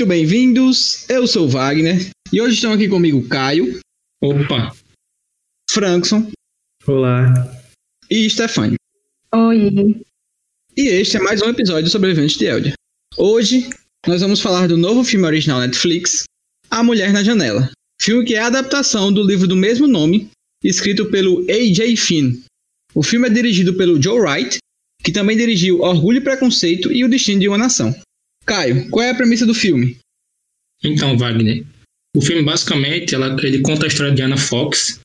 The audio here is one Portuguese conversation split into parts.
Muito bem-vindos. Eu sou o Wagner e hoje estão aqui comigo Caio. Opa. Frankson. Olá. E Stefani. Oi. E este é mais um episódio sobre eventos de Eldia. Hoje nós vamos falar do novo filme original Netflix, A Mulher na Janela. Filme que é a adaptação do livro do mesmo nome, escrito pelo A.J. Finn. O filme é dirigido pelo Joe Wright, que também dirigiu Orgulho e Preconceito e O Destino de uma Nação. Caio, qual é a premissa do filme? Então, Wagner, o filme basicamente ela, ele conta a história de Anna Fox.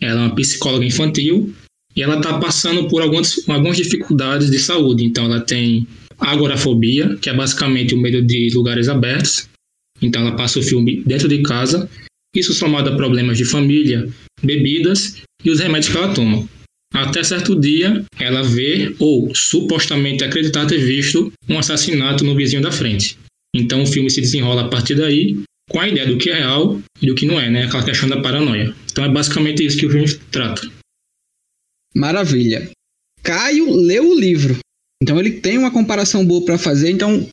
Ela é uma psicóloga infantil e ela está passando por algumas, algumas dificuldades de saúde. Então, ela tem agorafobia, que é basicamente o medo de lugares abertos. Então, ela passa o filme dentro de casa. Isso somado a problemas de família, bebidas e os remédios que ela toma. Até certo dia, ela vê ou supostamente acreditar ter visto um assassinato no vizinho da frente. Então o filme se desenrola a partir daí, com a ideia do que é real e do que não é, né? Aquela questão da paranoia. Então é basicamente isso que o filme trata. Maravilha. Caio leu o livro. Então ele tem uma comparação boa para fazer. Então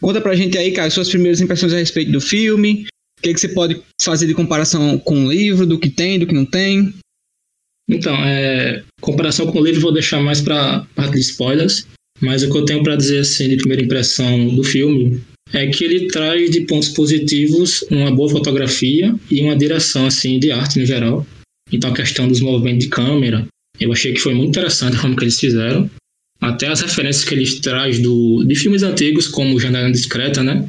conta pra gente aí, Caio, suas primeiras impressões a respeito do filme. O que, que você pode fazer de comparação com o livro, do que tem, do que não tem? Então, é, comparação com o livro vou deixar mais para parte de spoilers, mas o que eu tenho para dizer assim de primeira impressão do filme é que ele traz de pontos positivos uma boa fotografia e uma direção assim de arte no geral. Então a questão dos movimentos de câmera, eu achei que foi muito interessante como que eles fizeram. Até as referências que eles traz do de filmes antigos como Janela Discreta, né?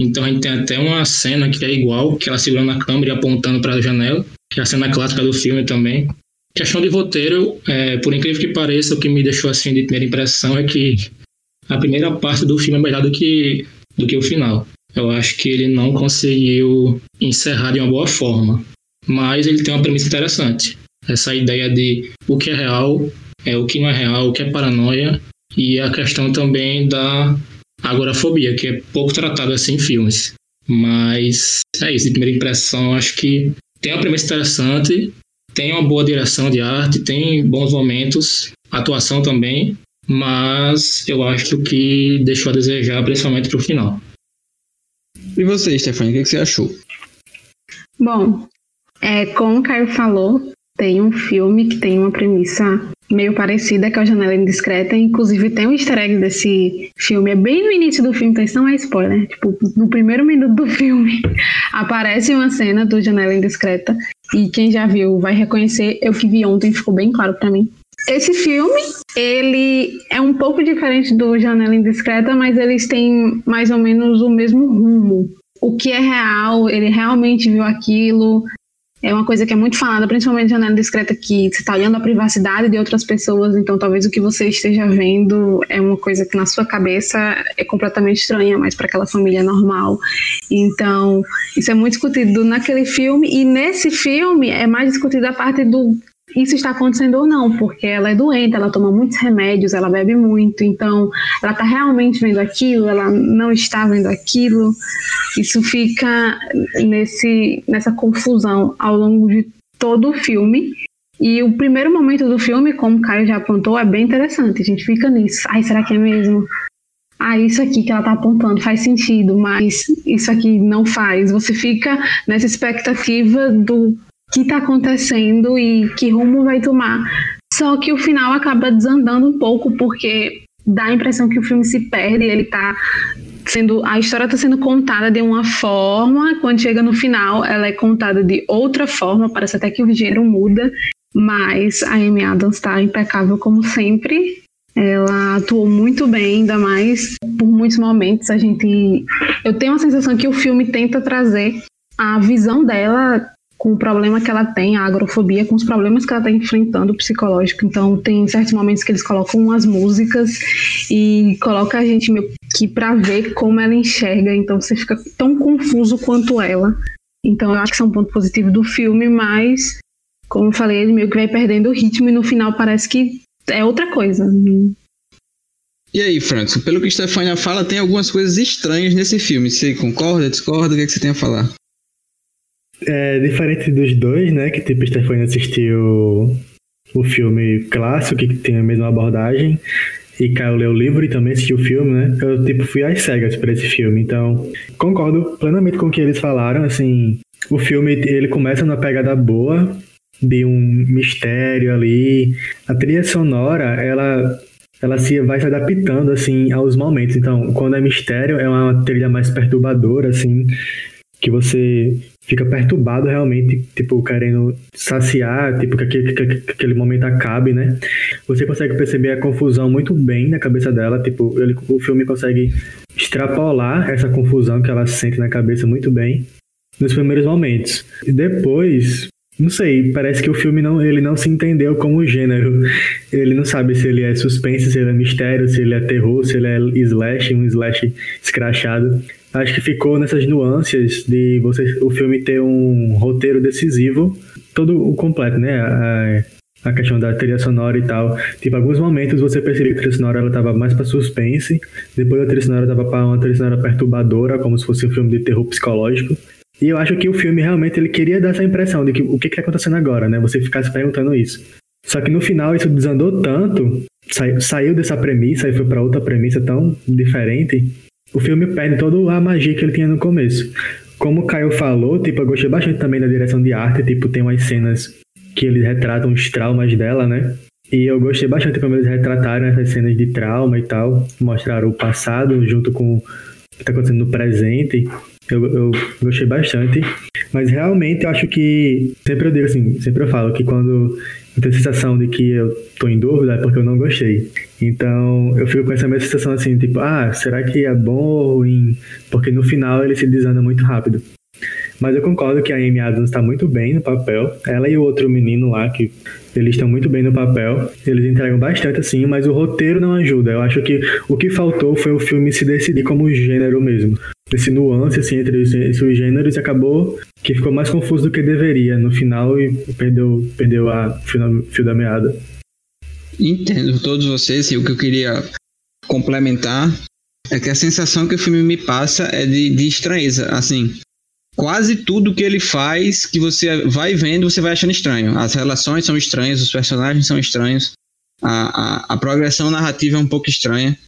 Então a gente tem até uma cena que é igual, que ela segurando a câmera e apontando para a janela, que é a cena clássica do filme também. Questão de roteiro, é, por incrível que pareça, o que me deixou assim de primeira impressão é que a primeira parte do filme é melhor do que, do que o final. Eu acho que ele não conseguiu encerrar de uma boa forma. Mas ele tem uma premissa interessante. Essa ideia de o que é real, é o que não é real, o que é paranoia, e a questão também da agorafobia, que é pouco tratada assim em filmes. Mas é isso, de primeira impressão, acho que tem uma premissa interessante, tem uma boa direção de arte, tem bons momentos, atuação também, mas eu acho que deixou a desejar, principalmente para o final. E você, Stefania, o que você achou? Bom, é, como o Caio falou, tem um filme que tem uma premissa meio parecida que é o Janela Indiscreta. Inclusive, tem um easter egg desse filme. É bem no início do filme, então isso não é spoiler. Tipo, no primeiro minuto do filme, aparece uma cena do Janela Indiscreta. E quem já viu vai reconhecer. Eu que vi ontem, ficou bem claro para mim. Esse filme, ele é um pouco diferente do Janela Indiscreta, mas eles têm mais ou menos o mesmo rumo. O que é real, ele realmente viu aquilo, é uma coisa que é muito falada, principalmente janela discreta, que você está olhando a privacidade de outras pessoas, então talvez o que você esteja vendo é uma coisa que na sua cabeça é completamente estranha, mas para aquela família é normal. Então, isso é muito discutido naquele filme, e nesse filme é mais discutido a parte do isso está acontecendo ou não, porque ela é doente, ela toma muitos remédios, ela bebe muito, então ela está realmente vendo aquilo, ela não está vendo aquilo. Isso fica nesse, nessa confusão ao longo de todo o filme. E o primeiro momento do filme, como o Caio já apontou, é bem interessante. A gente fica nisso. Ai, será que é mesmo? Ah, isso aqui que ela está apontando faz sentido, mas isso aqui não faz. Você fica nessa expectativa do que está acontecendo e que rumo vai tomar. Só que o final acaba desandando um pouco, porque dá a impressão que o filme se perde, ele tá sendo a história está sendo contada de uma forma, quando chega no final, ela é contada de outra forma, parece até que o gênero muda, mas a Amy Adams está impecável como sempre. Ela atuou muito bem, ainda mais por muitos momentos a gente eu tenho a sensação que o filme tenta trazer a visão dela com o problema que ela tem, a agrofobia, com os problemas que ela está enfrentando psicológico. Então, tem certos momentos que eles colocam umas músicas e coloca a gente meio que para ver como ela enxerga. Então, você fica tão confuso quanto ela. Então, eu acho que isso é um ponto positivo do filme, mas, como eu falei, ele meio que vai perdendo o ritmo e no final parece que é outra coisa. E aí, Francis, pelo que Stefania fala, tem algumas coisas estranhas nesse filme. Você concorda, discorda? O que, é que você tem a falar? É diferente dos dois, né? Que tipo, Stefania assistiu o filme clássico, que tem a mesma abordagem. e Caio leu o livro e também assistiu o filme, né? Eu, tipo, fui às cegas para esse filme. Então, concordo plenamente com o que eles falaram. Assim, o filme, ele começa numa pegada boa, de um mistério ali. A trilha sonora, ela ela se vai se adaptando assim aos momentos. Então, quando é mistério, é uma trilha mais perturbadora assim, que você fica perturbado realmente, tipo, querendo saciar, tipo, que aquele, que aquele momento acabe, né? Você consegue perceber a confusão muito bem na cabeça dela, tipo, ele, o filme consegue extrapolar essa confusão que ela sente na cabeça muito bem nos primeiros momentos. E depois, não sei, parece que o filme não, ele não se entendeu como gênero. Ele não sabe se ele é suspense, se ele é mistério, se ele é terror, se ele é slash, um slash escrachado. Acho que ficou nessas nuances de você, o filme ter um roteiro decisivo, todo o completo, né? A, a questão da trilha sonora e tal. Tipo, alguns momentos você percebia que a trilha sonora ela tava mais para suspense, depois a trilha sonora tava para uma trilha sonora perturbadora, como se fosse um filme de terror psicológico. E eu acho que o filme realmente ele queria dar essa impressão de que o que está acontecendo agora, né? Você ficar se perguntando isso. Só que no final isso desandou tanto, saiu, saiu dessa premissa e foi para outra premissa tão diferente, o filme perde toda a magia que ele tinha no começo. Como o Caio falou, tipo, eu gostei bastante também da direção de arte, tipo, tem umas cenas que eles retratam os traumas dela, né? E eu gostei bastante como eles retrataram essas cenas de trauma e tal, mostraram o passado junto com o que está acontecendo no presente. Eu, eu gostei bastante. Mas realmente eu acho que. Sempre eu digo assim, sempre eu falo que quando eu tenho a sensação de que eu tô em dúvida é porque eu não gostei. Então eu fico com essa mesma sensação assim, tipo, ah, será que é bom ou ruim? Porque no final ele se desanda muito rápido. Mas eu concordo que a Amy Adams está muito bem no papel. Ela e o outro menino lá, que eles estão muito bem no papel. Eles entregam bastante, assim, mas o roteiro não ajuda. Eu acho que o que faltou foi o filme se decidir como gênero mesmo esse nuance assim, entre esses gêneros e acabou que ficou mais confuso do que deveria no final e perdeu, perdeu a fio da meada. Entendo todos vocês e o que eu queria complementar é que a sensação que o filme me passa é de, de estranheza, assim, quase tudo que ele faz, que você vai vendo, você vai achando estranho. As relações são estranhas, os personagens são estranhos, a, a, a progressão narrativa é um pouco estranha.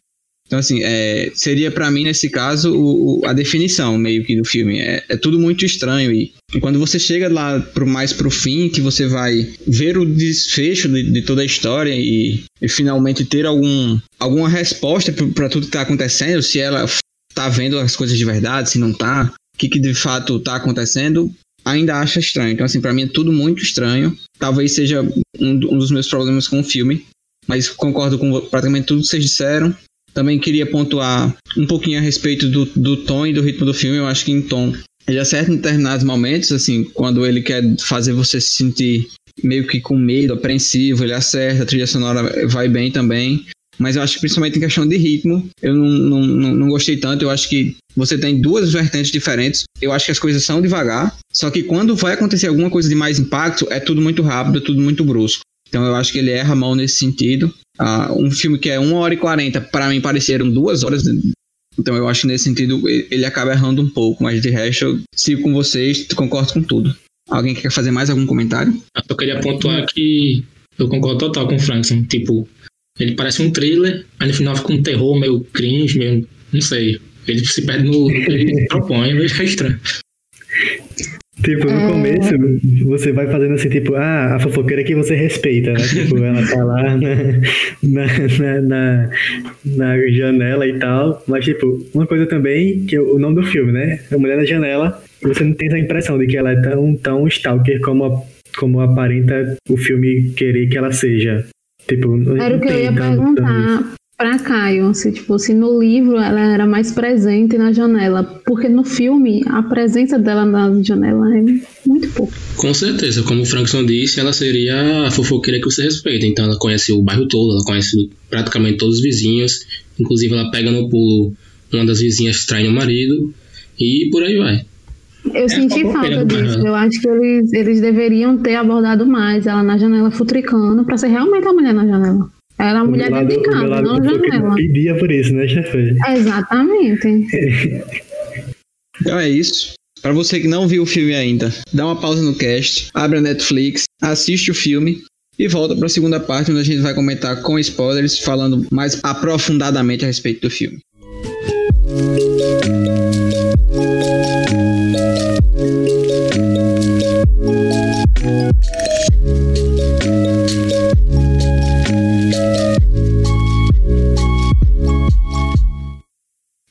Então, assim, é, seria para mim, nesse caso, o, o, a definição meio que do filme. É, é tudo muito estranho. E, quando você chega lá pro, mais pro fim, que você vai ver o desfecho de, de toda a história e, e, finalmente ter algum, alguma resposta para tudo que tá acontecendo, se ela tá vendo as coisas de verdade, se não tá, o que, que de fato tá acontecendo, ainda acha estranho. Então, assim, para mim é tudo muito estranho. Talvez seja um, um dos meus problemas com o filme. Mas concordo com praticamente tudo que vocês disseram. Também queria pontuar um pouquinho a respeito do, do tom e do ritmo do filme. Eu acho que em tom ele acerta em determinados momentos, assim, quando ele quer fazer você se sentir meio que com medo, apreensivo, ele acerta, a trilha sonora vai bem também. Mas eu acho que principalmente em questão de ritmo, eu não, não, não, não gostei tanto. Eu acho que você tem duas vertentes diferentes. Eu acho que as coisas são devagar, só que quando vai acontecer alguma coisa de mais impacto, é tudo muito rápido, é tudo muito brusco. Então eu acho que ele erra mão nesse sentido. Uh, um filme que é 1 hora e 40, para mim pareceram duas horas. Então eu acho que nesse sentido ele acaba errando um pouco, mas de resto eu sigo com vocês, concordo com tudo. Alguém quer fazer mais algum comentário? Eu queria pontuar que eu concordo total com o Frankson. Tipo, ele parece um thriller, aí no final fica um terror meio cringe, meio. não sei. Ele se perde no, que ele propõe, mas fica estranho. Tipo, no é... começo, você vai fazendo assim, tipo, ah, a fofoqueira que você respeita, né? tipo, ela tá lá na, na, na, na, janela e tal. Mas, tipo, uma coisa também, que é o nome do filme, né? A Mulher na Janela, você não tem essa impressão de que ela é tão, tão stalker como, a, como aparenta o filme querer que ela seja. Tipo, Era o que eu ia perguntar para Caio, se tipo, se no livro ela era mais presente na janela, porque no filme a presença dela na janela é muito pouco. Com certeza, como o Frankson disse, ela seria a fofoqueira que você respeita, então ela conhece o bairro todo, ela conhece praticamente todos os vizinhos, inclusive ela pega no pulo uma das vizinhas trai o marido e por aí vai. Eu é senti falta disso. Eu acho que eles, eles deveriam ter abordado mais ela na janela futricando para ser realmente a mulher na janela. Era a mulher lado, de casa, não janela. Pedia por isso, né, chefe? Exatamente. então é isso. Para você que não viu o filme ainda, dá uma pausa no cast, abre a Netflix, assiste o filme e volta para a segunda parte, onde a gente vai comentar com spoilers, falando mais aprofundadamente a respeito do filme.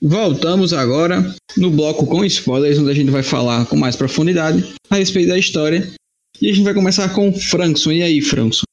Voltamos agora no bloco com spoilers, onde a gente vai falar com mais profundidade a respeito da história. E a gente vai começar com o Frankson. E aí, Frankson?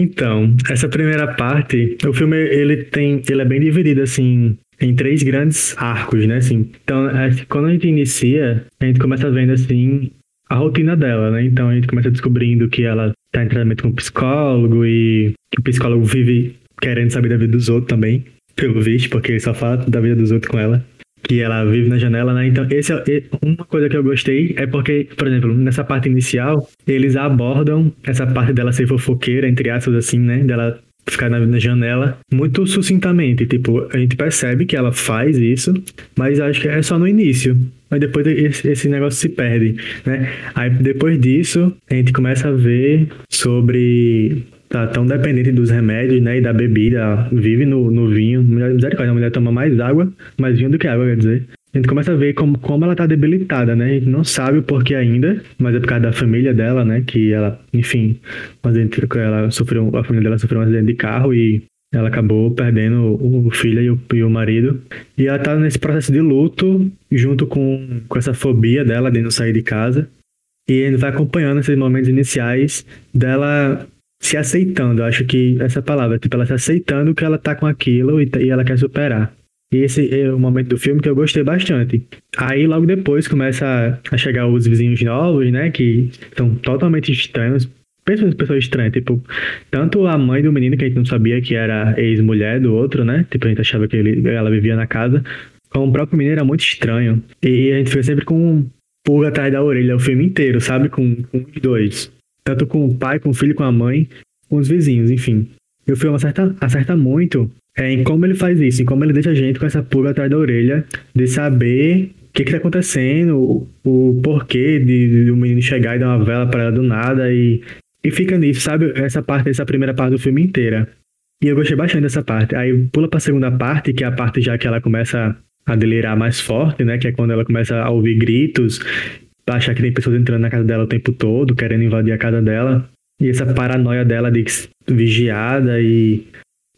Então, essa primeira parte, o filme ele tem, ele é bem dividido assim em três grandes arcos, né? Assim, então, quando a gente inicia, a gente começa vendo assim a rotina dela, né? Então a gente começa descobrindo que ela tá em tratamento com um psicólogo e que o psicólogo vive querendo saber da vida dos outros também, pelo visto, porque ele só fala da vida dos outros com ela. Que ela vive na janela, né? Então, esse é, uma coisa que eu gostei é porque, por exemplo, nessa parte inicial, eles abordam essa parte dela ser fofoqueira, entre aspas, assim, né? Dela ficar na, na, janela muito sucintamente. Tipo, a gente percebe que ela faz isso, mas acho que é só no início. Mas depois esse, esse negócio se perde, né? Aí depois disso, a gente começa a ver sobre tá tão dependente dos remédios, né, e da bebida, vive no, no vinho. Mulher, misericórdia, a mulher toma mais água, mais vinho do que água, quer dizer. A gente começa a ver como, como ela tá debilitada, né? A gente não sabe o porquê ainda, mas é por causa da família dela, né? Que ela, enfim, ela sofreu, a família dela sofreu um acidente de carro e ela acabou perdendo o filho e o, e o marido. E ela tá nesse processo de luto, junto com, com essa fobia dela de não sair de casa. E a gente vai acompanhando esses momentos iniciais dela se aceitando. Eu acho que essa palavra, tipo, ela se aceitando que ela tá com aquilo e, e ela quer superar. E esse é o momento do filme que eu gostei bastante. Aí logo depois começa a chegar os vizinhos novos, né? Que são totalmente estranhos. Pensa em pessoas estranhas, tipo, tanto a mãe do menino, que a gente não sabia que era ex-mulher do outro, né? Tipo, a gente achava que ele, ela vivia na casa, como o próprio menino era muito estranho. E a gente fica sempre com um pulga atrás da orelha o filme inteiro, sabe? Com, com os dois. Tanto com o pai, com o filho, com a mãe, com os vizinhos, enfim. E o filme acerta, acerta muito é em como ele faz isso, em como ele deixa a gente com essa pulga atrás da orelha, de saber o que, que tá acontecendo, o, o porquê de, de, um menino chegar e dar uma vela para ela do nada e, e fica nisso, sabe? Essa parte, essa primeira parte do filme inteira. E eu gostei bastante dessa parte. Aí pula pra segunda parte, que é a parte já que ela começa a delirar mais forte, né? Que é quando ela começa a ouvir gritos, achar que tem pessoas entrando na casa dela o tempo todo, querendo invadir a casa dela. E essa paranoia dela de vigiada e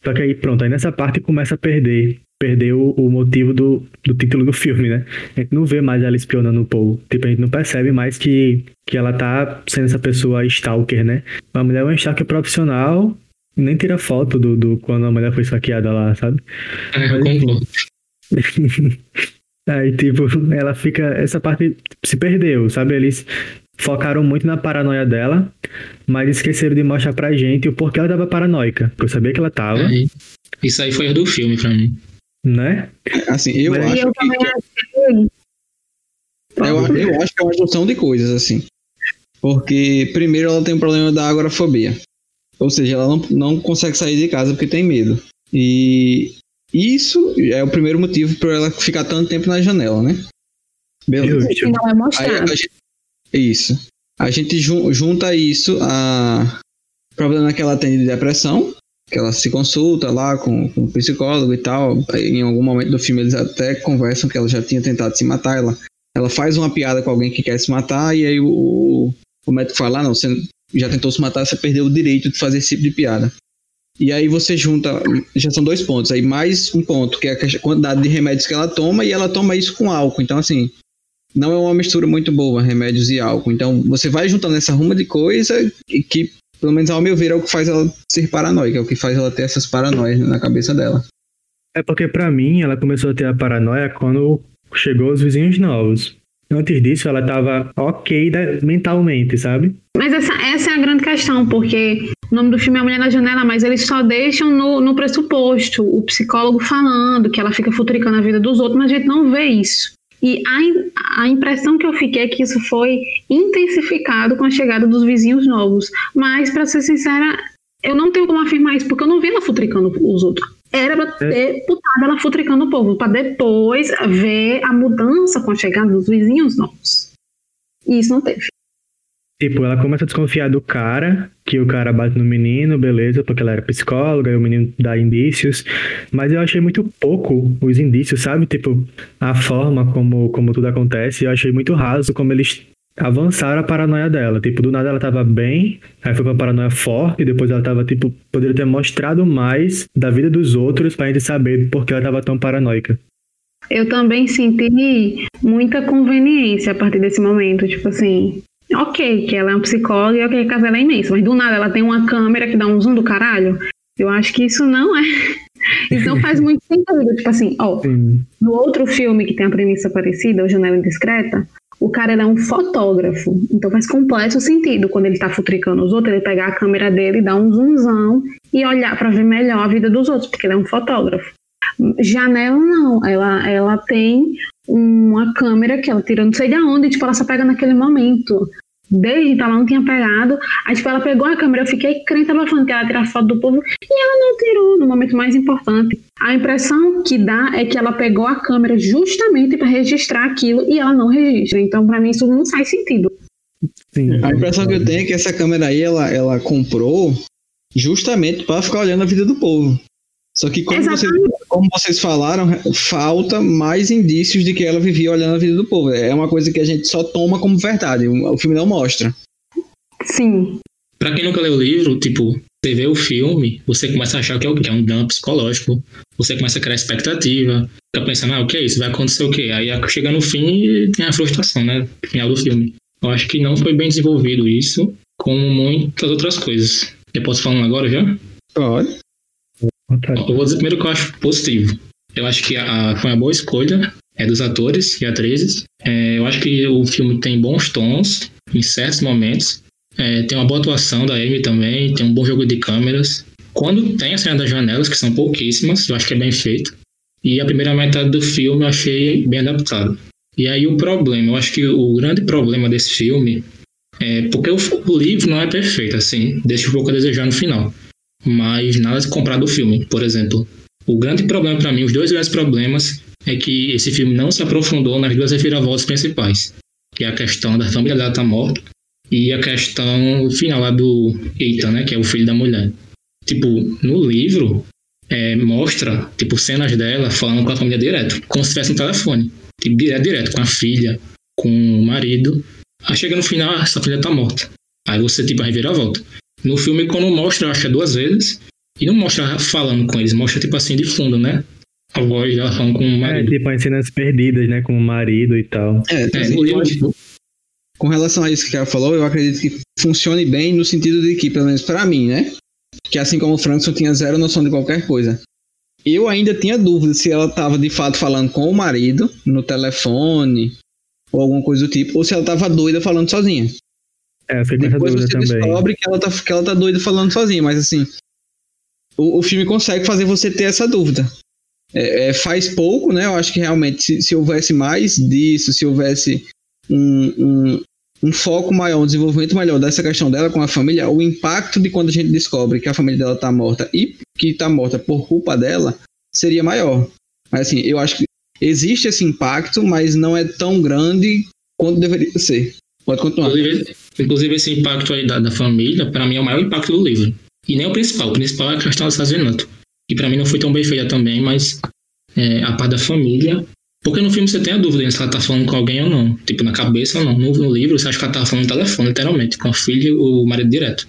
só que aí, pronto, aí nessa parte começa a perder. Perder o, o motivo do, do título do filme, né? A gente não vê mais ela espionando o povo. Tipo, a gente não percebe mais que, que ela tá sendo essa pessoa stalker, né? A mulher é uma stalker profissional nem tira foto do, do quando a mulher foi saqueada lá, sabe? É, concordo. Aí, tipo, ela fica. Essa parte se perdeu, sabe? Eles focaram muito na paranoia dela, mas esqueceram de mostrar pra gente o porquê ela tava paranoica. Porque eu sabia que ela tava. É, isso aí foi do filme pra mim. Né? Assim, eu mas acho eu que. que... Eu, eu acho que é uma junção de coisas, assim. Porque, primeiro, ela tem um problema da agorafobia. Ou seja, ela não, não consegue sair de casa porque tem medo. E isso é o primeiro motivo para ela ficar tanto tempo na janela, né? Beleza. Não é Aí a gente, isso. A gente junta isso a problema que ela tem de depressão, que ela se consulta lá com, com o psicólogo e tal. Em algum momento do filme eles até conversam que ela já tinha tentado se matar. Ela, ela faz uma piada com alguém que quer se matar e aí o, o médico fala: ah, não, você já tentou se matar, você perdeu o direito de fazer esse tipo de piada. E aí você junta, já são dois pontos, aí mais um ponto, que é a quantidade de remédios que ela toma, e ela toma isso com álcool. Então, assim, não é uma mistura muito boa, remédios e álcool. Então, você vai juntando essa ruma de coisa que, pelo menos ao meu ver, é o que faz ela ser paranoica, é o que faz ela ter essas paranoias na cabeça dela. É porque, para mim, ela começou a ter a paranoia quando chegou os vizinhos novos. Antes disso, ela tava ok mentalmente, sabe? Mas essa, essa é a grande questão, porque o nome do filme é Mulher na Janela, mas eles só deixam no, no pressuposto o psicólogo falando que ela fica futricando a vida dos outros, mas a gente não vê isso. E a, a impressão que eu fiquei é que isso foi intensificado com a chegada dos vizinhos novos. Mas, para ser sincera, eu não tenho como afirmar isso, porque eu não vi ela futricando os outros. Era pra é. ter putado ela futricando o povo, para depois ver a mudança com a chegada dos vizinhos novos. E isso não teve. Tipo, ela começa a desconfiar do cara, que o cara bate no menino, beleza, porque ela era psicóloga e o menino dá indícios. Mas eu achei muito pouco os indícios, sabe? Tipo, a forma como, como tudo acontece, eu achei muito raso como eles avançaram a paranoia dela. Tipo, do nada ela tava bem, aí foi pra paranoia forte, depois ela tava, tipo, poderia ter mostrado mais da vida dos outros pra gente saber por que ela tava tão paranoica. Eu também senti muita conveniência a partir desse momento. Tipo assim, ok, que ela é uma psicóloga e ok, que a casa é imensa, mas do nada ela tem uma câmera que dá um zoom do caralho. Eu acho que isso não é. Isso não faz muito sentido. Tipo assim, ó, Sim. no outro filme que tem a premissa parecida, O Janela Indiscreta, o cara é um fotógrafo. Então faz completo sentido quando ele tá futricando os outros, ele pegar a câmera dele, dar um zoomzão e olhar pra ver melhor a vida dos outros, porque ele é um fotógrafo. Janela não, ela, ela tem uma câmera que ela tira não sei de onde, tipo, ela só pega naquele momento. Desde então ela não tinha pegado. Aí, tipo, ela pegou a câmera, eu fiquei crente, ela falando que ela ia tirar foto do povo, e ela não tirou no momento mais importante. A impressão que dá é que ela pegou a câmera justamente para registrar aquilo e ela não registra. Então, para mim, isso não faz sentido. Sim. A impressão que eu tenho é que essa câmera aí, ela, ela comprou justamente para ficar olhando a vida do povo. Só que vocês, Exatamente. Como vocês falaram, falta mais indícios de que ela vivia olhando a vida do povo. É uma coisa que a gente só toma como verdade. O filme não mostra. Sim. Pra quem nunca leu o livro, tipo, você vê o filme, você começa a achar que é o quê? É um drama psicológico. Você começa a criar expectativa. Fica pensando, ah, o que é isso? Vai acontecer o quê? Aí chega no fim e tem a frustração, né? No final do filme. Eu acho que não foi bem desenvolvido isso, como muitas outras coisas. Eu posso falar um agora já? Pode. Eu vou dizer primeiro que eu acho positivo. Eu acho que a, foi uma boa escolha é dos atores e atrizes. É, eu acho que o filme tem bons tons em certos momentos. É, tem uma boa atuação da Amy também, tem um bom jogo de câmeras. Quando tem a cena das janelas, que são pouquíssimas, eu acho que é bem feito. E a primeira metade do filme eu achei bem adaptado. E aí o problema, eu acho que o grande problema desse filme é porque o, o livro não é perfeito, assim, deixa um pouco a desejar no final mas nada de comprar do filme, por exemplo. O grande problema para mim, os dois grandes problemas, é que esse filme não se aprofundou nas duas reviravoltas principais, que é a questão da família dela estar morta e a questão final lá do Ethan, né, que é o filho da mulher. Tipo, no livro é, mostra tipo cenas dela falando com a família direto, como se tivesse um telefone, tipo direto, direto com a filha, com o marido. Aí chega no final, ah, essa filha tá morta. Aí você tipo a reviravolta. No filme, quando mostra, acho que é duas vezes, e não mostra falando com eles, mostra tipo assim de fundo, né? A voz dela falando com o É, marido. tipo, as cenas perdidas, né, com o marido e tal. É, É, assim, eu acho- tipo, com relação a isso que ela falou, eu acredito que funcione bem no sentido de que, pelo menos pra mim, né? Que assim como o Frankson tinha zero noção de qualquer coisa. Eu ainda tinha dúvida se ela tava de fato falando com o marido no telefone ou alguma coisa do tipo, ou se ela tava doida falando sozinha. É, fiquei Depois você também. descobre que ela, tá, que ela tá doida falando sozinha, mas assim, o, o filme consegue fazer você ter essa dúvida. É, é, faz pouco, né? Eu acho que realmente, se, se houvesse mais disso, se houvesse um, um, um foco maior, um desenvolvimento melhor dessa questão dela com a família, o impacto de quando a gente descobre que a família dela tá morta e que tá morta por culpa dela seria maior. Mas assim, eu acho que existe esse impacto, mas não é tão grande quanto deveria ser. Pode continuar. Inclusive, inclusive esse impacto aí da, da família, para mim, é o maior impacto do livro. E nem o principal. O principal é a questão do assassinato. Que para mim não foi tão bem feita também, mas é, a parte da família. Porque no filme você tem a dúvida se ela tá falando com alguém ou não. Tipo, na cabeça ou não. No, no livro você acha que ela tá falando no telefone, literalmente, com a filha e o marido direto.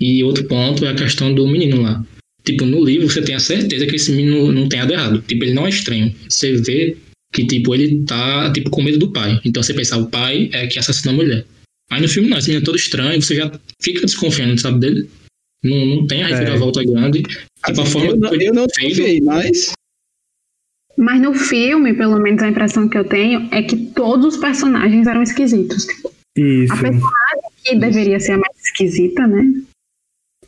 E outro ponto é a questão do menino lá. Tipo, no livro você tem a certeza que esse menino não tem nada errado. Tipo, ele não é estranho. Você vê que, tipo, ele tá, tipo, com medo do pai. Então você pensa, o pai é que assassinou a mulher. Aí no filme não, esse menino é todo estranho, você já fica desconfiando, sabe, dele. Não, não tem a reviravolta grande. Tipo, a forma eu, não, eu não confiei, mas Mas no filme, pelo menos a impressão que eu tenho é que todos os personagens eram esquisitos. Tipo, Isso. a personagem que deveria ser a mais esquisita, né?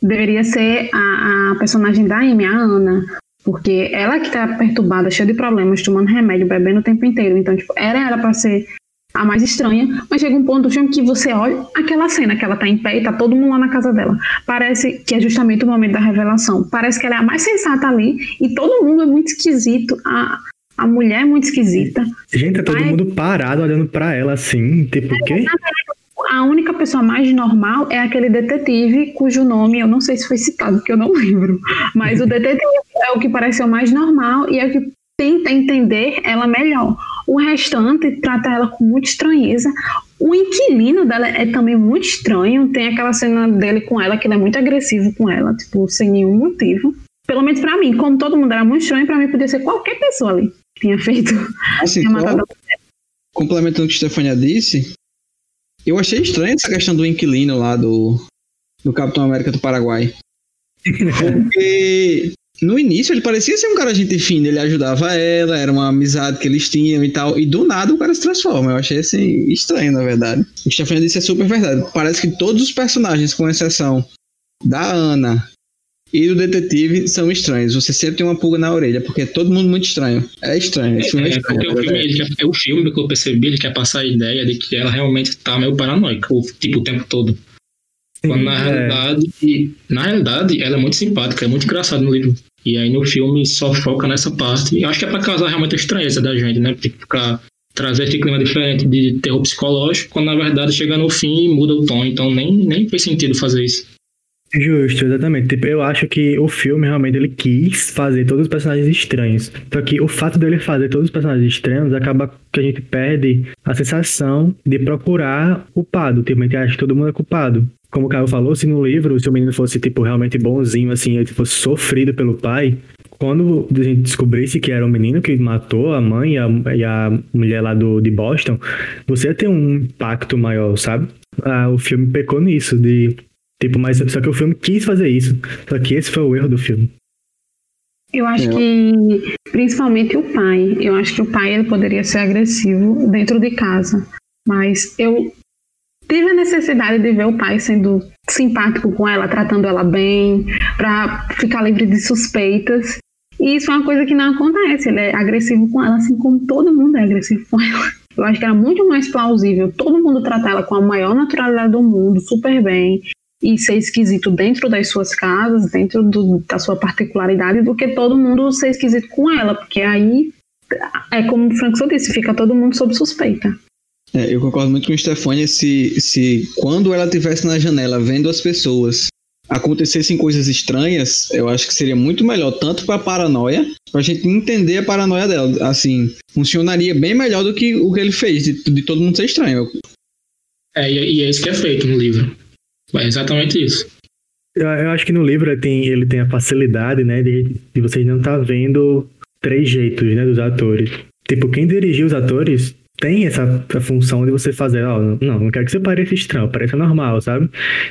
Deveria ser a, a personagem da Amy, a Ana. Porque ela que tá perturbada, cheia de problemas, tomando remédio, bebendo o tempo inteiro. Então, tipo, era ela pra ser a mais estranha. Mas chega um ponto do filme que você olha aquela cena que ela tá em pé e tá todo mundo lá na casa dela. Parece que é justamente o momento da revelação. Parece que ela é a mais sensata ali e todo mundo é muito esquisito. A, a mulher é muito esquisita. Gente, tá todo mundo parado olhando pra ela assim, tipo, o quê? a única pessoa mais normal é aquele detetive cujo nome eu não sei se foi citado, porque eu não lembro. Mas o detetive é o que pareceu mais normal e é o que tenta entender ela melhor. O restante trata ela com muita estranheza. O inquilino dela é também muito estranho. Tem aquela cena dele com ela que ele é muito agressivo com ela, tipo, sem nenhum motivo. Pelo menos para mim, como todo mundo era muito estranho, para mim podia ser qualquer pessoa ali que tinha feito. Assim, tinha matado complementando o que a Stefania disse, eu achei estranho essa questão do inquilino lá do, do Capitão América do Paraguai. Porque no início ele parecia ser um cara gente fina, ele ajudava ela, era uma amizade que eles tinham e tal, e do nada o cara se transforma. Eu achei assim estranho, na verdade. O que Stefania disse é super verdade. Parece que todos os personagens, com exceção da Ana e do detetive, são estranhos. Você sempre tem uma pulga na orelha, porque é todo mundo muito estranho. É estranho. É, É, estranho. porque o filme, ele é o filme que eu percebi, ele quer passar a ideia de que ela realmente tá meio paranoica, o, tipo, o tempo todo. Quando na É. realidade, na realidade, ela é muito simpática, é muito engraçada no livro. E aí no filme só foca nessa parte. Eu acho que é pra causar realmente a estranheza da gente, né? Tipo, ficar trazer esse clima diferente de terror psicológico, quando na verdade chega no fim e muda o tom. Então nem, nem fez sentido fazer isso. Justo, exatamente. Tipo, eu acho que o filme realmente ele quis fazer todos os personagens estranhos. Só que o fato dele fazer todos os personagens estranhos acaba que a gente perde a sensação de procurar culpado. Tipo, a gente acha que todo mundo é culpado. Como o Caio falou, se no livro, se o menino fosse, tipo, realmente bonzinho, assim, ele fosse sofrido pelo pai, quando a gente descobrisse que era o menino que matou a mãe e a, e a mulher lá do, de Boston, você ia ter um impacto maior, sabe? Ah, o filme pecou nisso, de Tipo, mas só que o filme quis fazer isso. Só que esse foi o erro do filme. Eu acho É. que, principalmente o pai, eu acho que o pai ele poderia ser agressivo dentro de casa. Mas eu tive a necessidade de ver o pai sendo simpático com ela, tratando ela bem, pra ficar livre de suspeitas. E isso é uma coisa que não acontece. Ele é agressivo com ela, assim como todo mundo é agressivo com ela. Eu acho que era muito mais plausível todo mundo tratar ela com a maior naturalidade do mundo, super bem, e ser esquisito dentro das suas casas, dentro do- da sua particularidade, do que todo mundo ser esquisito com ela, porque aí é como o Frank disse, fica todo mundo sob suspeita. É, eu concordo muito com o Stefania se, se quando ela estivesse na janela vendo as pessoas acontecessem coisas estranhas, eu acho que seria muito melhor, tanto para paranoia, pra gente entender a paranoia dela. Assim, funcionaria bem melhor do que o que ele fez, de, de todo mundo ser estranho. É, e, é isso que é feito no livro. É exatamente isso. Eu, eu acho que no livro ele tem, ele tem a facilidade, né, de, de vocês não estar vendo três jeitos, né, dos atores. Tipo, quem dirigiu os atores tem essa, essa função de você fazer, ó, não, não quero que você pareça estranho, pareça normal, sabe?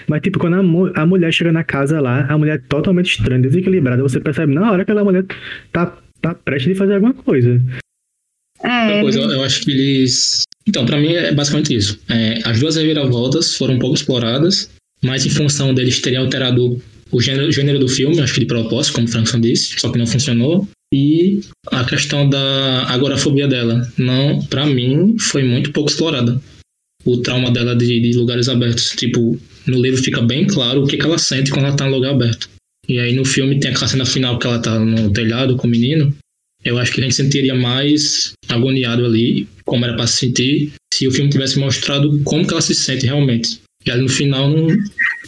Mas, tipo, quando a, mu- a mulher chega na casa lá, a mulher é totalmente estranha, desequilibrada, você percebe na hora que aquela mulher tá, tá prestes de fazer alguma coisa. Outra É, coisa, eu, eu acho que eles. Então, pra mim é basicamente isso. É, as duas reviravoltas foram um pouco exploradas, mas em função deles terem alterado o gênero, gênero do filme, acho que de propósito, como o Frankson disse, só que não funcionou. E a questão da agorafobia dela, não, para mim, foi muito pouco explorada. O trauma dela de, de lugares abertos. Tipo, no livro fica bem claro o que, que ela sente quando ela tá em lugar aberto. E aí no filme tem aquela cena final que ela tá no telhado com o menino. Eu acho que a gente sentiria mais agoniado ali, como era pra se sentir, se o filme tivesse mostrado como que ela se sente realmente. E ali no final,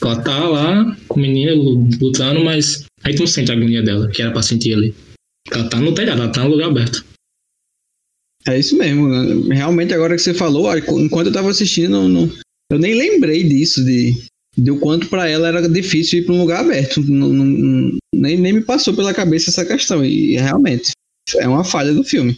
ela tá lá com o menino lutando, mas a gente não sente a agonia dela, que era pra sentir ali. Ela tá no telhado, ela tá no lugar aberto. É isso mesmo. né? Realmente, agora que você falou, enquanto eu tava assistindo, não- não- eu nem lembrei disso, de, de o quanto pra ela era difícil ir pra um lugar aberto. Não- não- nem, nem me passou pela cabeça essa questão. E realmente, é uma falha do filme.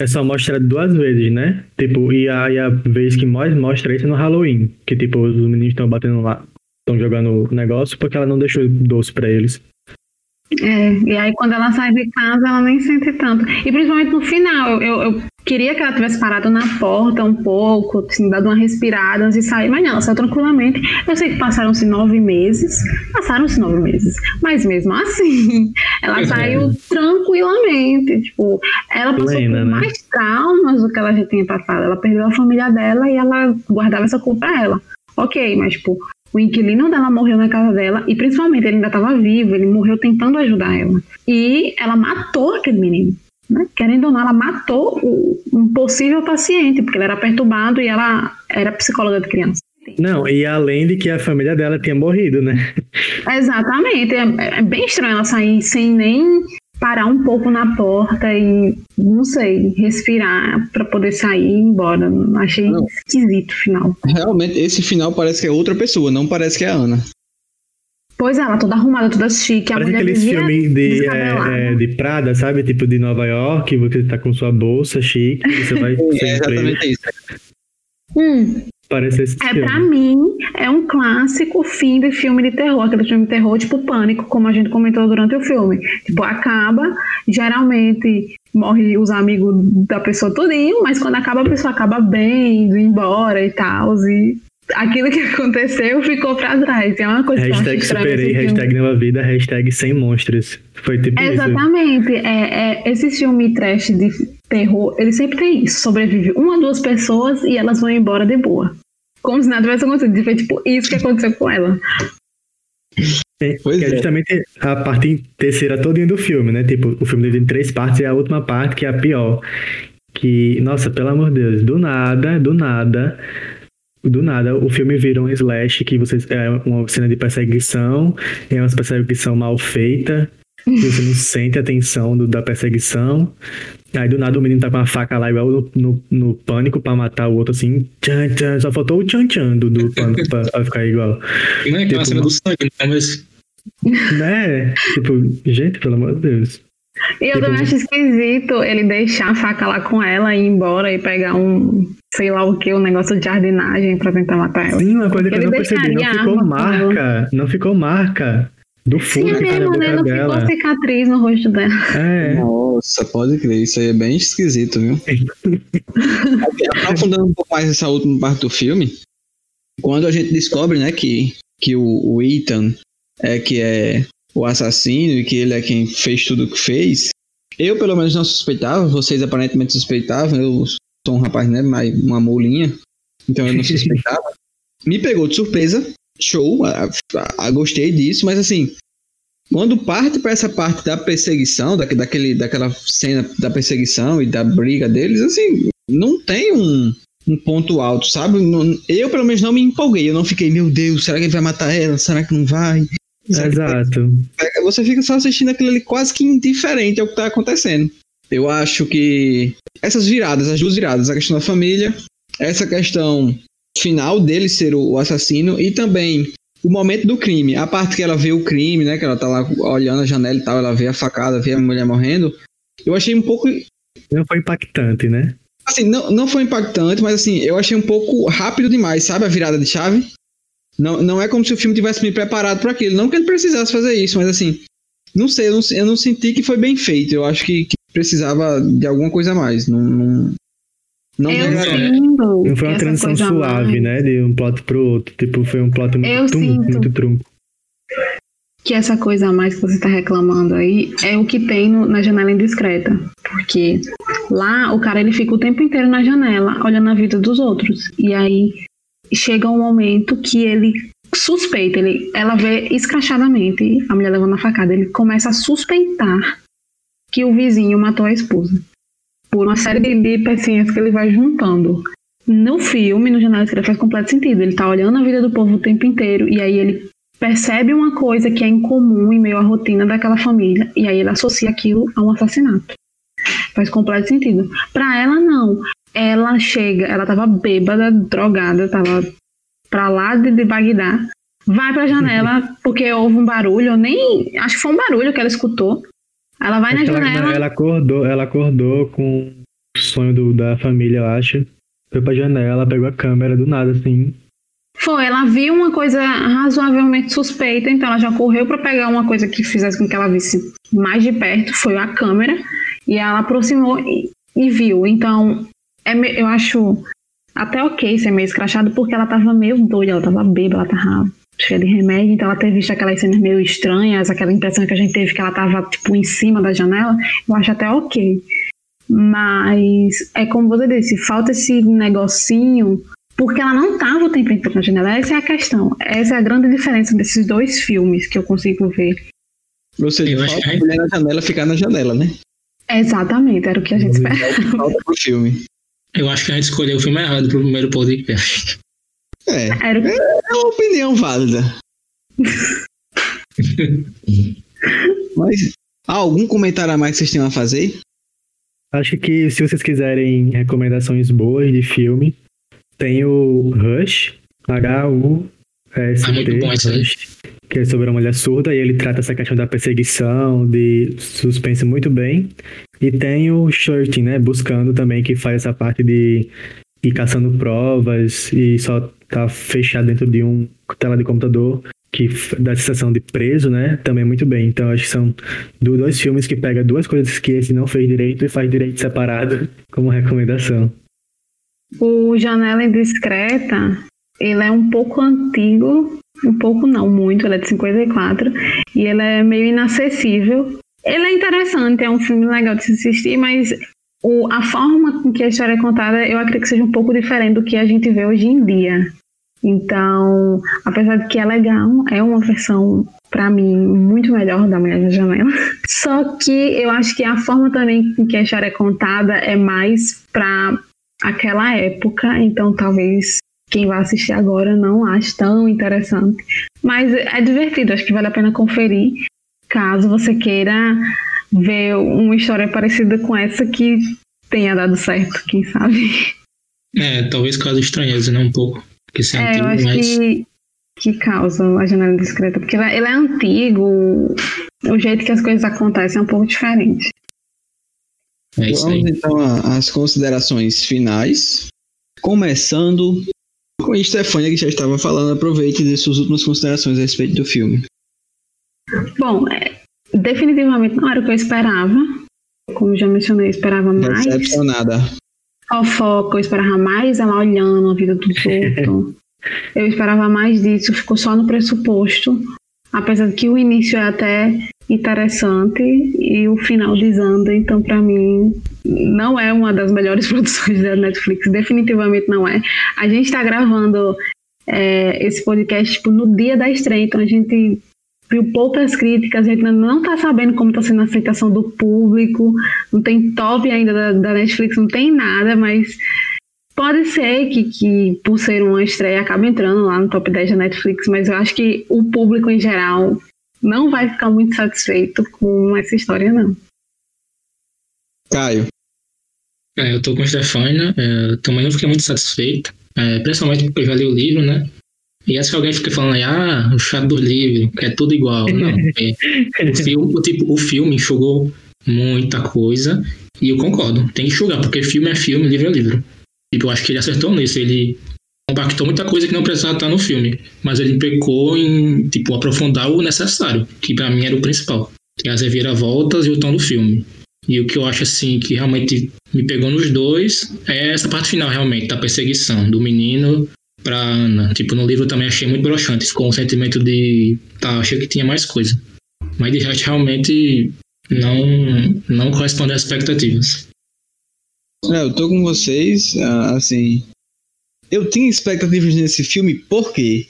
É só mostrar duas vezes, né? Tipo, e a, e a vez que mais mostra isso é no Halloween. Que, tipo, os meninos estão batendo lá, estão jogando negócio porque ela não deixou doce pra eles. É, e aí quando ela sai de casa, ela nem sente tanto. E principalmente no final, eu, eu, queria que ela tivesse parado na porta um pouco, assim, dado uma respirada antes de sair, mas não, ela saiu tranquilamente. Eu sei que passaram-se nove meses, passaram-se nove meses, mas mesmo assim, ela É. saiu tranquilamente. Tipo, ela passou Plena, por né? mais traumas do que ela já tinha passado. Ela perdeu a família dela e ela guardava essa culpa a ela. Ok, mas tipo, o inquilino dela morreu na casa dela e principalmente ele ainda estava vivo, ele morreu tentando ajudar ela. E ela matou aquele menino. Né? Querendo ou não, ela matou o, um possível paciente, porque ele era perturbado e ela era psicóloga de criança. Não, e além de que a família dela tinha morrido, né? Exatamente. É, é bem estranho ela sair sem nem parar um pouco na porta e, não sei, respirar para poder sair e ir embora. Achei não. esquisito o final. Realmente, esse final parece que é outra pessoa, não parece que é a Ana. Pois é, ela toda arrumada, toda chique. Parece aqueles filmes de, é, é, de Prada, sabe? Tipo de Nova York, você tá com sua bolsa chique, você vai É exatamente isso. Hum. Parece esse É, filme. pra mim, é um clássico fim de filme de terror, aquele filme de terror tipo Pânico, como a gente comentou durante o filme. Tipo, acaba, geralmente morre os amigos da pessoa tudinho, mas quando acaba a pessoa acaba bem, indo embora e tal, e aquilo que aconteceu ficou pra trás. É uma coisa hashtag que eu acho superei, hashtag nova vida, hashtag sem monstros. Foi tipo isso. Exatamente. É, é, esse filme trash de terror, ele sempre tem isso. Sobrevive uma duas pessoas e elas vão embora de boa. Como se nada tivesse acontecido. Foi tipo isso que aconteceu com ela. É, Pois que é é. justamente a parte terceira todinha do filme, né? Tipo, o filme tem três partes e a última parte que é a pior. Que, nossa, pelo amor de Deus, do nada, do nada, do nada, o filme vira um slash que você, é uma cena de perseguição, é uma perseguição mal feita, e você não sente a tensão do- da perseguição. Aí do nada o menino tá com uma faca lá, igual no, no, no pânico, pra matar o outro assim. Tchan, tchan, só faltou o tchan tchan do, do pânico pra, pra ficar igual. Não é aquela Tipo, cena do sangue, não, mas Né? Tipo, gente, pelo amor de Deus. E eu também acho esquisito ele deixar a faca lá com ela e ir embora e pegar um, sei lá o que, um negócio de jardinagem pra tentar matar ela. Sim, uma coisa que eu não percebi, não ficou marca. Não ficou marca do Sim, furo é que tá na né? Não dela. ficou cicatriz no rosto dela. É. Nossa, pode crer, isso aí é bem esquisito, viu? Aprofundando um pouco mais nessa última parte do filme, quando a gente descobre, né, que, que o, o Ethan é que é o assassino e que ele é quem fez tudo o que fez, eu pelo menos não suspeitava, vocês aparentemente suspeitavam, eu sou um rapaz, né, mais uma molinha, então eu não suspeitava. Me pegou de surpresa, show, a, a- a- gostei disso, mas assim, quando parte para essa parte da perseguição, da, daquele, daquela cena da perseguição e da briga deles, assim, não tem um, um ponto alto, sabe? Não- eu, pelo menos, não me empolguei. Eu não fiquei, meu Deus, será que ele vai matar ela? Será que não vai? Exato. É, Você fica só assistindo aquilo ali quase que indiferente ao que tá acontecendo. Eu acho que essas viradas, as duas viradas, a questão da família, essa questão final dele ser o o assassino e também o momento do crime, a parte que ela vê o crime, né, que ela tá lá olhando a janela e tal, ela vê a facada, vê a mulher morrendo, eu achei um pouco Não foi impactante, né? Assim, não, não foi impactante, mas assim, eu achei um pouco rápido demais, sabe? A virada de chave. Não, não é como se o filme tivesse me preparado para aquilo. Não que ele precisasse fazer isso, mas assim, não sei, eu não, eu não senti que foi bem feito. Eu acho que, que precisava de alguma coisa a mais. Não, não, não me eu agradou. sinto. Não foi que uma essa transição coisa suave, mais- né? De um plot pro outro. Tipo, foi um plot muito, Eu tum, muito trunco. que essa coisa a mais que você está reclamando aí é o que tem no- na janela indiscreta. Porque lá o cara ele fica o tempo inteiro na janela, olhando a vida dos outros. E aí chega um momento que ele suspeita, ele, ela vê escrachadamente a mulher levando a facada. Ele começa a suspeitar que o vizinho matou a esposa. Por uma série de, de pecinhas que ele vai juntando. No filme, no Janela Escreta, faz completo sentido. Ele tá olhando a vida do povo o tempo inteiro e aí ele percebe uma coisa que é incomum em meio à rotina daquela família e aí ele associa aquilo a um assassinato. Faz completo sentido. Pra ela não. Ela chega, ela tava bêbada, drogada, tava pra lá de, de Bagdá. Vai pra janela porque houve um barulho, nem acho que foi um barulho que ela escutou. Ela vai Acho na que ela, janela. ela acordou, ela acordou com o sonho do- da família, eu acho. Foi pra janela, pegou a câmera do nada, assim. Foi, ela viu uma coisa razoavelmente suspeita, então ela já correu para pegar uma coisa que fizesse com que ela visse mais de perto, foi a câmera, e ela aproximou e, e viu. Então, é, eu acho até ok ser meio escrachado, porque ela tava meio doida, ela tava bêbada, ela tava cheia de remédio, então ela ter visto aquelas cenas meio estranhas, aquela impressão que a gente teve que ela tava, tipo, em cima da janela, eu acho até ok. Mas é como você disse, falta esse negocinho porque ela não estava o tempo inteiro na janela. Essa é a questão. Essa é a grande diferença desses dois filmes que eu consigo ver. Ou seja, Eu falta a mulher na janela ficar na janela, né? Exatamente, era o que a gente esperava. Falta pro filme. Eu acho que a gente escolheu o filme errado pro primeiro podcast. É, o que- é uma opinião válida. Mas algum comentário a mais que vocês tenham a fazer? Acho que se vocês quiserem recomendações boas de filme, tem o Rush, H-U-S-T, Ah, muito bom esse aí. Rush, que é sobre uma mulher surda e ele trata essa questão da perseguição, de suspense muito bem. E tem o Shirting, né, buscando também, que faz essa parte de ir caçando provas e só tá fechado dentro de um tela de computador que dá a sensação de preso, né? Também muito bem. Então acho que são do- dois filmes que pega duas coisas que esse não fez direito e faz direito separado como recomendação. O Janela Indiscreta, ele é um pouco antigo, um pouco não, muito, ele é de 54, e ele é meio inacessível. Ele é interessante, é um filme legal de se assistir, mas o, a forma com que a história é contada, eu acredito que seja um pouco diferente do que a gente vê hoje em dia. Então, apesar de que é legal, é uma versão, pra mim, muito melhor da Mulher da Janela. Só que eu acho que a forma também com que a história é contada é mais pra aquela época, então talvez quem vai assistir agora não ache tão interessante. Mas é divertido, acho que vale a pena conferir, caso você queira ver uma história parecida com essa que tenha dado certo, quem sabe. É, talvez cause estranheza, né? Um pouco. Porque é, É, eu antigo, acho mas. que, que causa a janela discreta, porque ele é, ele é antigo, o jeito que as coisas acontecem é um pouco diferente. É isso aí. Vamos então a- às considerações finais. Começando com a Stefania, que já estava falando, aproveite e dê suas últimas considerações a respeito do filme. Bom, é, definitivamente não era o que eu esperava. Como já mencionei, eu esperava mais. Decepcionada. fofoca, eu esperava mais ela olhando a vida dos outros. eu esperava mais disso, ficou só no pressuposto. Apesar de que o início é até interessante e o final desanda, então pra mim não é uma das melhores produções da Netflix, definitivamente não é. A gente tá gravando é, esse podcast tipo, no dia da estreia, então a gente viu poucas críticas, a gente ainda não tá sabendo como tá sendo a aceitação do público, não tem top ainda da, da Netflix, não tem nada, mas pode ser que, que por ser uma estreia acabe entrando lá no top 10 da Netflix, mas eu acho que o público em geral não vai ficar muito satisfeito com essa história, não. Caio. É, eu tô com a Stefania, é, também não fiquei muito satisfeito, é, principalmente porque eu já li o livro, né? E acho que alguém fica falando aí, ah, o chato do livro, que é tudo igual. Não, é, o, filme, o, tipo, o filme enxugou muita coisa, e eu concordo, tem que enxugar, porque filme é filme, livro é livro. Tipo, eu acho que ele acertou nisso, ele compactou muita coisa que não precisava estar no filme, mas ele pecou em, tipo, aprofundar o necessário, que pra mim era o principal, que é as reviravoltas e o tom do filme. E o que eu acho assim que realmente me pegou nos dois é essa parte final realmente da perseguição do menino pra Ana. Tipo, no livro eu também achei muito broxante, ficou um sentimento de tá, achei que tinha mais coisa. Mas de resto realmente não não corresponde às expectativas. É, eu tô com vocês, ah, assim. Eu tinha expectativas nesse filme, por quê?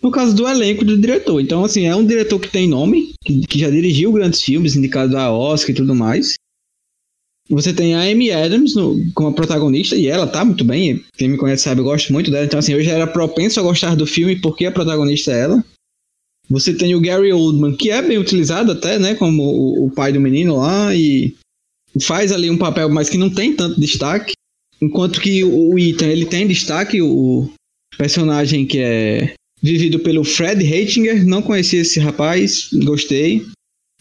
Por causa do elenco do diretor. Então, assim, é um diretor que tem nome, que, que já dirigiu grandes filmes, indicado a Oscar e tudo mais. Você tem a Amy Adams no, como protagonista, e ela tá muito bem. Quem me conhece sabe, eu gosto muito dela. Então, assim, eu já era propenso a gostar do filme porque a protagonista é ela. Você tem o Gary Oldman, que é bem utilizado até, né? Como o, o pai do menino lá, e faz ali um papel, mas que não tem tanto destaque. Enquanto que o Ethan, ele tem destaque, o personagem que é vivido pelo Fred Heitinger, não conhecia esse rapaz, gostei.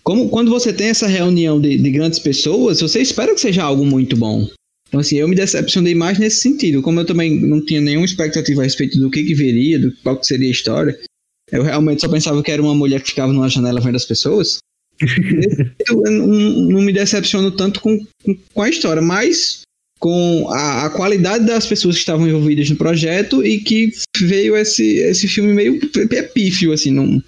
Como quando você tem essa reunião de, de grandes pessoas, você espera que seja algo muito bom. Então, assim, eu me decepcionei mais nesse sentido. Como eu também não tinha nenhuma expectativa a respeito do que, que viria, do qual que seria a história, eu realmente só pensava que era uma mulher que ficava numa janela vendo as pessoas. eu não, não me decepciono tanto com, com, com a história, mas com a, a, qualidade das pessoas que estavam envolvidas no projeto e que veio esse, esse filme meio pífio, assim, não,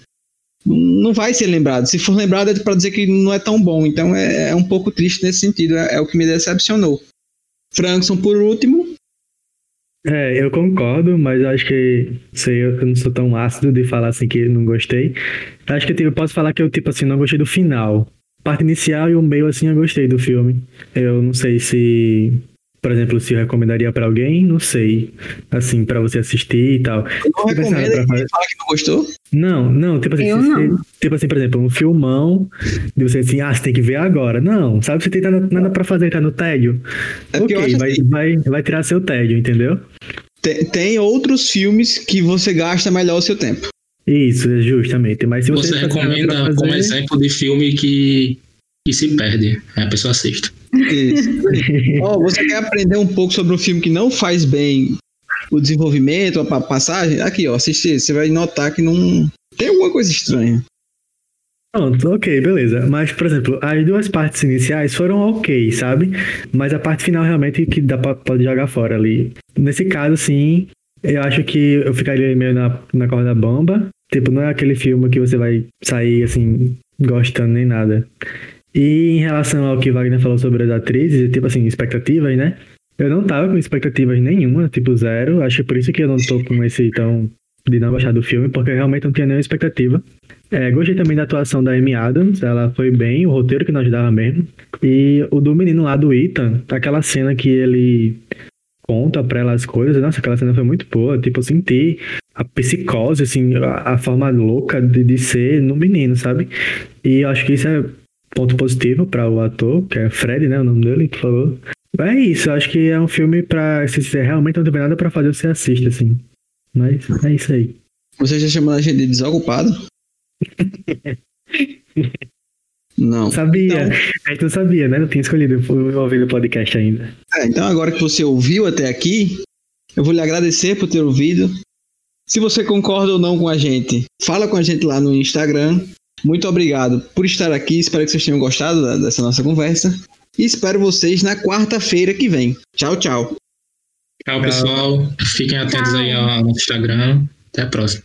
não vai ser lembrado. Se for lembrado é para dizer que não é tão bom, então é, é um pouco triste nesse sentido, é, é, o que me decepcionou. Frankson, por último. É, eu concordo, mas acho que sei, eu não sou tão ácido de falar assim que não gostei. Acho que eu posso falar que eu, tipo assim, não gostei do final. parte inicial e o meio, assim, eu gostei do filme. Eu não sei se, por exemplo, se eu recomendaria pra alguém, não sei. Assim, pra você assistir e tal. Não Você pensava recomenda pra fazer- fala que não gostou? Não, não, tipo assim, Eu se não. você- tipo assim, por exemplo, um filmão, de você assim, ah, você tem que ver agora. Não, sabe, você tem nada, nada pra fazer, tá no tédio. É porque eu ok, vai, assim, vai, vai tirar seu tédio, entendeu? tem, tem outros filmes que você gasta melhor o seu tempo. Isso, justamente. Mas se você, Você nada recomenda pra como fazer- exemplo de filme que, que se perde. Aí a pessoa assiste. Isso. Ó, você quer aprender um pouco sobre um filme que não faz bem o desenvolvimento, a pa- passagem? Aqui, ó, assiste esse. Você vai notar que não. Tem alguma coisa estranha. Pronto, ok, beleza. Mas, por exemplo, as duas partes iniciais foram ok, sabe? Mas a parte final realmente que dá pra, pode jogar fora ali. Nesse caso, sim, eu acho que eu ficaria meio na, na corda bamba. Tipo, não é aquele filme que você vai sair, assim, gostando nem nada. E em relação ao que Wagner falou sobre as atrizes, tipo assim, expectativas, né? Eu não tava com expectativas nenhuma, tipo zero. Acho que por isso que eu não tô com esse tão de não gostar do filme, porque eu realmente não tinha nenhuma expectativa. É, gostei também da atuação da Amy Adams, ela foi bem, o roteiro que não ajudava mesmo. E o do menino lá do Ethan, aquela cena que ele conta pra ela as coisas, nossa, aquela cena foi muito boa. Tipo, eu senti a psicose, assim, a, a forma louca de, de ser no menino, sabe? E eu acho que isso é ponto positivo para o ator, que é Fred, né? O nome dele, por favor. É isso, eu acho que é um filme pra. Se você realmente não tiver nada pra fazer, você assiste, assim. Mas é isso aí. Você já chamou a gente de desocupado? Não. Sabia. Então- A gente não sabia, né? Não tinha escolhido ouvir o podcast ainda. É, então agora que você ouviu até aqui, eu vou lhe agradecer por ter ouvido. Se você concorda ou não com a gente, fala com a gente lá no Instagram. Muito obrigado por estar aqui. Espero que vocês tenham gostado da- dessa nossa conversa. E espero vocês na quarta-feira que vem. Tchau, tchau. Tchau, pessoal. Fiquem atentos Tchau. aí ao nosso Instagram. Até a próxima.